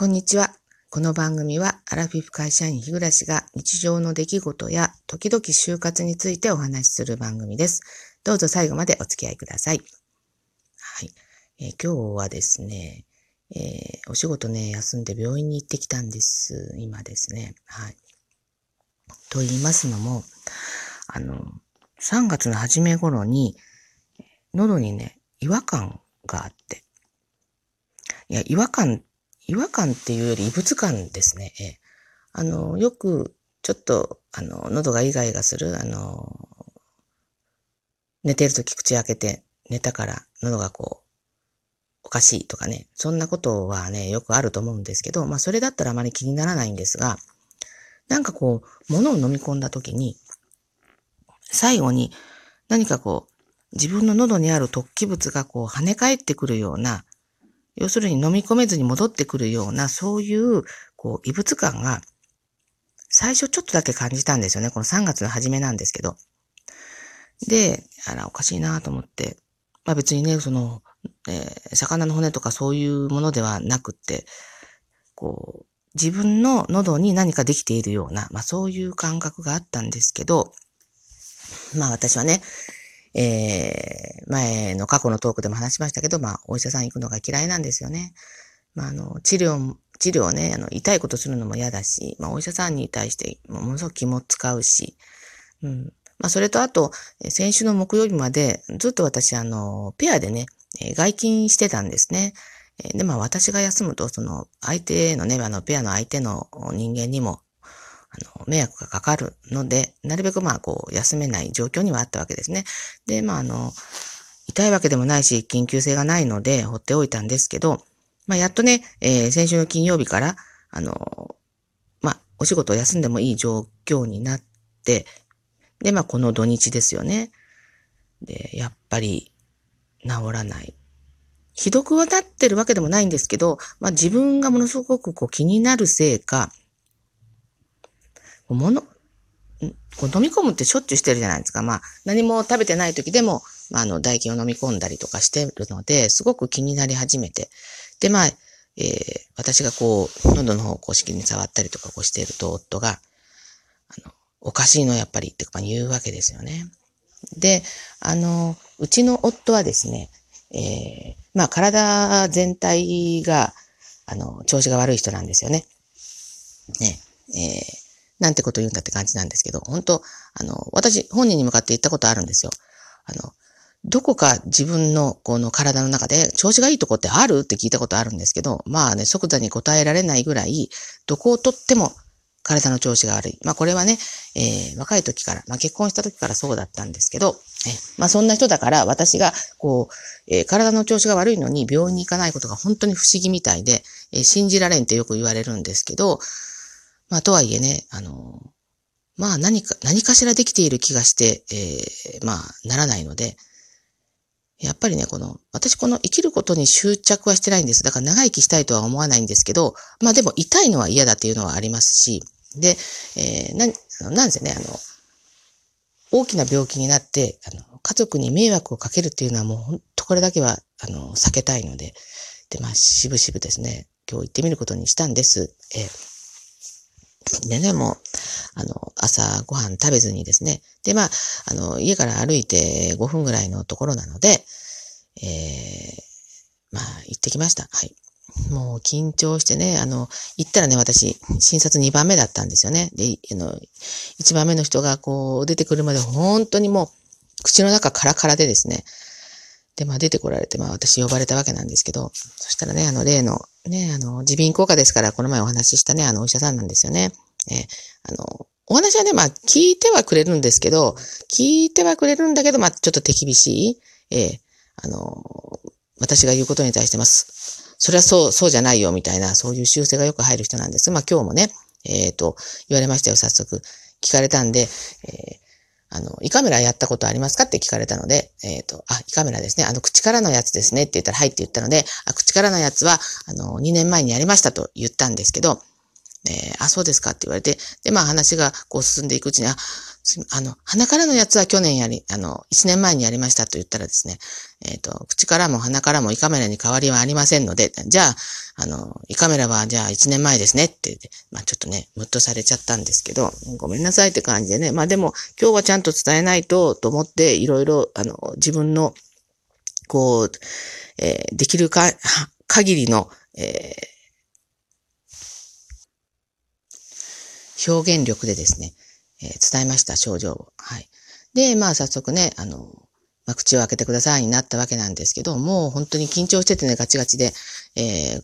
こんにちは。この番組はアラフィフ会社員日暮が日常の出来事や時々就活についてお話しする番組です。どうぞ最後までお付き合いください。はい。えー、今日はですね、えー、お仕事ね、休んで病院に行ってきたんです。今ですね。はい。と言いますのも、あの、3月の初め頃に、喉にね、違和感があって。いや、違和感違和感っていうより異物感ですね。えあの、よく、ちょっと、あの、喉がイガイガする、あの、寝てるとき口開けて寝たから喉がこう、おかしいとかね、そんなことはね、よくあると思うんですけど、まあそれだったらあまり気にならないんですが、なんかこう、物を飲み込んだときに、最後に何かこう、自分の喉にある突起物がこう跳ね返ってくるような、要するに飲み込めずに戻ってくるような、そういう、こう、異物感が、最初ちょっとだけ感じたんですよね。この3月の初めなんですけど。で、あら、おかしいなと思って。まあ別にね、その、えー、魚の骨とかそういうものではなくって、こう、自分の喉に何かできているような、まあそういう感覚があったんですけど、まあ私はね、えー、前の過去のトークでも話しましたけど、まあ、お医者さん行くのが嫌いなんですよね。まあ、あの、治療、治療ね、あの、痛いことするのも嫌だし、まあ、お医者さんに対して、ものすごく気も使うし、うん。まあ、それとあと、先週の木曜日まで、ずっと私、あの、ペアでね、外勤してたんですね。で、まあ、私が休むと、その、相手のね、あの、ペアの相手の人間にも、迷惑がかかるので、なるべくまあ、こう、休めない状況にはあったわけですね。で、まあ、あの、痛いわけでもないし、緊急性がないので、放っておいたんですけど、まあ、やっとね、えー、先週の金曜日から、あの、まあ、お仕事を休んでもいい状況になって、で、まあ、この土日ですよね。で、やっぱり、治らない。ひどくはなってるわけでもないんですけど、まあ、自分がものすごくこう気になるせいか、もの、こう飲み込むってしょっちゅうしてるじゃないですか。まあ、何も食べてない時でも、まあ、あの、唾液を飲み込んだりとかしてるので、すごく気になり始めて。で、まあ、えー、私がこう、喉の方を公式に触ったりとかこうしてると、夫が、あの、おかしいのやっぱりって言うわけですよね。で、あの、うちの夫はですね、えー、まあ、体全体が、あの、調子が悪い人なんですよね。ね、えーなんてこと言うんだって感じなんですけど、本当あの、私、本人に向かって言ったことあるんですよ。あの、どこか自分のこの体の中で調子がいいとこってある？って聞いたことあるんですけど、まあね、即座に答えられないぐらい、どこをとっても体の調子が悪い。まあこれはね、えー、若い時から、まあ結婚した時からそうだったんですけど、えまあそんな人だから私がこう、えー、体の調子が悪いのに病院に行かないことが本当に不思議みたいで、えー、信じられんってよく言われるんですけど、まあ、とはいえね、あの、まあ何か、何かしらできている気がして、えー、まあ、ならないので、やっぱりね、この、私この生きることに執着はしてないんです。だから長生きしたいとは思わないんですけど、まあでも痛いのは嫌だっていうのはありますし、で、えー、な、なんせね、あの、大きな病気になって、あの、家族に迷惑をかけるっていうのはもう本当これだけは、あの、避けたいので、で、まあ、しぶしぶですね、今日行ってみることにしたんです。えーでね、もう、あの、朝ご飯食べずにですね。で、まあ、あの、家から歩いて5分ぐらいのところなので、えー、まあ、行ってきました。はい。もう緊張してね、あの、行ったらね、私、診察2番目だったんですよね。で、あの、1番目の人がこう出てくるまで本当にもう、口の中カラカラでですね。で、まあ出てこられて、まあ私呼ばれたわけなんですけど、そしたらね、あの例の、ね、あの、耳鼻咽喉科ですから、この前お話ししたね、あのお医者さんなんですよね。えあの、お話はね、まあ聞いてはくれるんですけど、聞いてはくれるんだけど、まあちょっと手厳しい。えあの、私が言うことに対してます。それはそう、そうじゃないよ、みたいな、そういう修正がよく入る人なんです。まあ今日もね、えっ、ー、と、言われましたよ、早速。聞かれたんで、えあの、胃カメラやったことありますかって聞かれたので、えっ、ー、と、あ、胃カメラですね。あの、口からのやつですねって言ったら、はいって言ったので、あ、口からのやつは、あの、2年前にやりましたと言ったんですけど、えー、あ、そうですかって言われて、で、まあ話がこう進んでいくうちに、あ、あの、鼻からのやつは去年やり、あの、1年前にやりましたと言ったらですね、えっ、ー、と、口からも鼻からも胃カメラに変わりはありませんので、じゃあ、あの、胃カメラはじゃあ1年前ですねって、まあちょっとね、ムッとされちゃったんですけど、ごめんなさいって感じでね、まあでも今日はちゃんと伝えないとと思って、いろいろ、あの、自分の、こう、えー、できるか、限りの、えー、表現力でですね、えー、伝えました、症状を。はい。で、まあ早速ね、あの、まあ、口を開けてくださいになったわけなんですけど、もう本当に緊張しててね、ガチガチで、えー、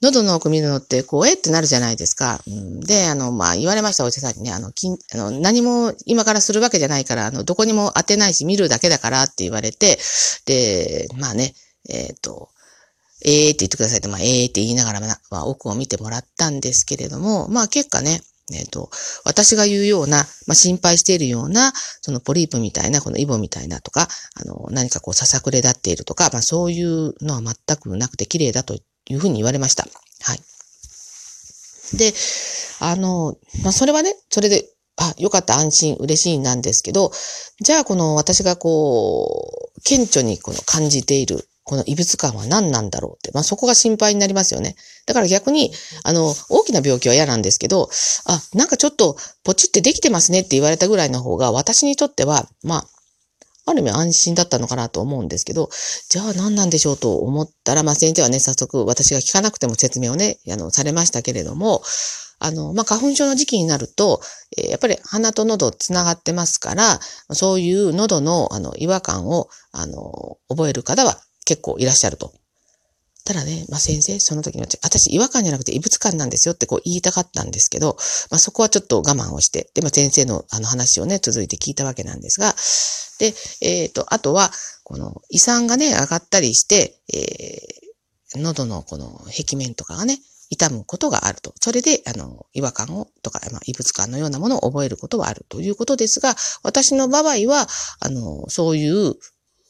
喉の奥見るのって、こう、えってなるじゃないですか。うん、で、あの、まあ、言われました、お医者さんにね、あの、きんあの何も今からするわけじゃないから、あの、どこにも当てないし、見るだけだからって言われて、で、まあね、えっ、ー、と、えーって言ってくださいって、まあ、えーって言いながら、まあ、奥を見てもらったんですけれども、まあ、結果ね、えっ、ー、と、私が言うような、まあ、心配しているような、そのポリープみたいな、このイボみたいなとか、あの、何かこう、ささくれ立っているとか、まあ、そういうのは全くなくて綺麗だというふうに言われました。はい。で、あの、まあ、それはね、それで、あ、よかった、安心、嬉しいなんですけど、じゃあ、この私がこう、顕著にこの感じているこの異物感は何なんだろうって。まあ、そこが心配になりますよね。だから逆に、あの、大きな病気は嫌なんですけど、あ、なんかちょっとポチってできてますねって言われたぐらいの方が、私にとっては、まあ、ある意味安心だったのかなと思うんですけど、じゃあ何なんでしょうと思ったら、まあ先生はね、早速私が聞かなくても説明をね、あの、されましたけれども、あの、まあ、花粉症の時期になると、え、やっぱり鼻と喉つながってますから、そういう喉の、あの、違和感を、あの、覚える方は結構いらっしゃると。ただね、まあ、先生、その時に私違和感じゃなくて異物感なんですよってこう言いたかったんですけど、まあ、そこはちょっと我慢をして、で、まあ、先生のあの話をね、続いて聞いたわけなんですが、で、えっ、ー、と、あとは、この胃酸がね、上がったりして、えー、喉のこの壁面とかがね、痛むことがあると。それで、あの、違和感を、とか、まあ、異物感のようなものを覚えることはあるということですが、私の場合は、あの、そういう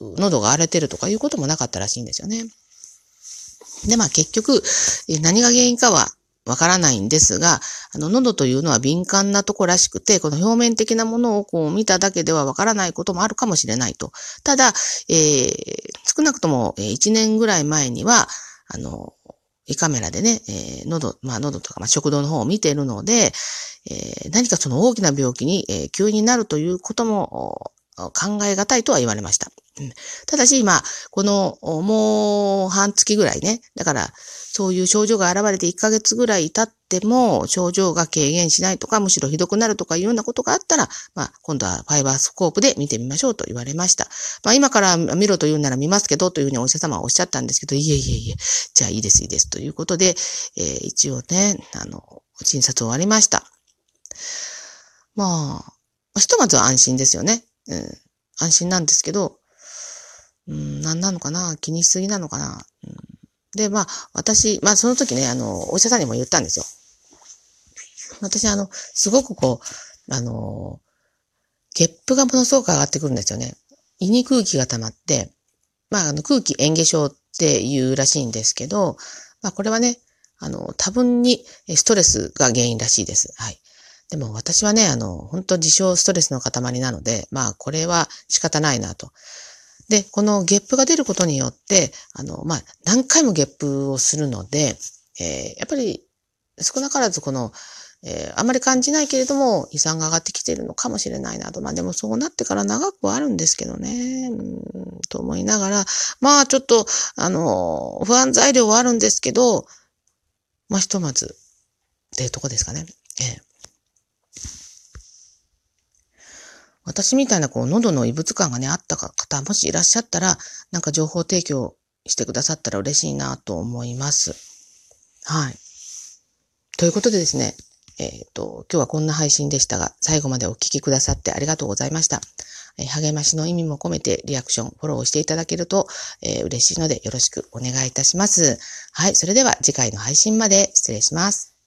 喉が荒れてるとかいうこともなかったらしいんですよね。で、まあ結局、何が原因かはわからないんですが、あの、喉というのは敏感なとこらしくて、この表面的なものをこう見ただけではわからないこともあるかもしれないと。ただ、えー、少なくとも1年ぐらい前には、あの、胃カメラでね、えー、喉、まあ喉とか、まあ、食道の方を見ているので、えー、何かその大きな病気に、えー、急になるということも考え難いとは言われました。ただし、まあ、この、もう半月ぐらいね。だから、そういう症状が現れて1ヶ月ぐらい経っても、症状が軽減しないとか、むしろひどくなるとかいうようなことがあったら、まあ、今度はファイバースコープで見てみましょうと言われました。まあ、今から見ろと言うなら見ますけど、というふうにお医者様はおっしゃったんですけど、いえいえいえ、じゃあいいです、いいです。ということで、えー、一応ね、あの、診察終わりました。まあ、ひとまずは安心ですよね。うん、安心なんですけど、うん、何なのかな？気にしすぎなのかな、うん、で、まあ、私、まあ、その時ね、あの、お医者さんにも言ったんですよ。私、あの、すごくこう、あの、ゲップがものすごく上がってくるんですよね。胃に空気が溜まって、まあ、あの、空気嚥下症っていうらしいんですけど、まあ、これはね、あの、多分にストレスが原因らしいです。はい。でも私はね、あの、本当自称ストレスの塊なので、まあ、これは仕方ないなと。で、このゲップが出ることによって、あの、まあ、何回もゲップをするので、えー、やっぱり少なからずこの、えー、あまり感じないけれども、胃酸が上がってきているのかもしれないなと。まあでもそうなってから長くはあるんですけどね、うんと思いながら、まあちょっと、あの、不安材料はあるんですけど、まあひとまず、っていうとこですかね。えー私みたいなこう喉の異物感がね、あった方、もしいらっしゃったら、なんか情報提供してくださったら嬉しいなと思います。はい。ということでですね、えっ、ー、と、今日はこんな配信でしたが、最後までお聞きくださってありがとうございました。えー、励ましの意味も込めてリアクション、フォローしていただけると、えー、嬉しいのでよろしくお願いいたします。はい。それでは次回の配信まで失礼します。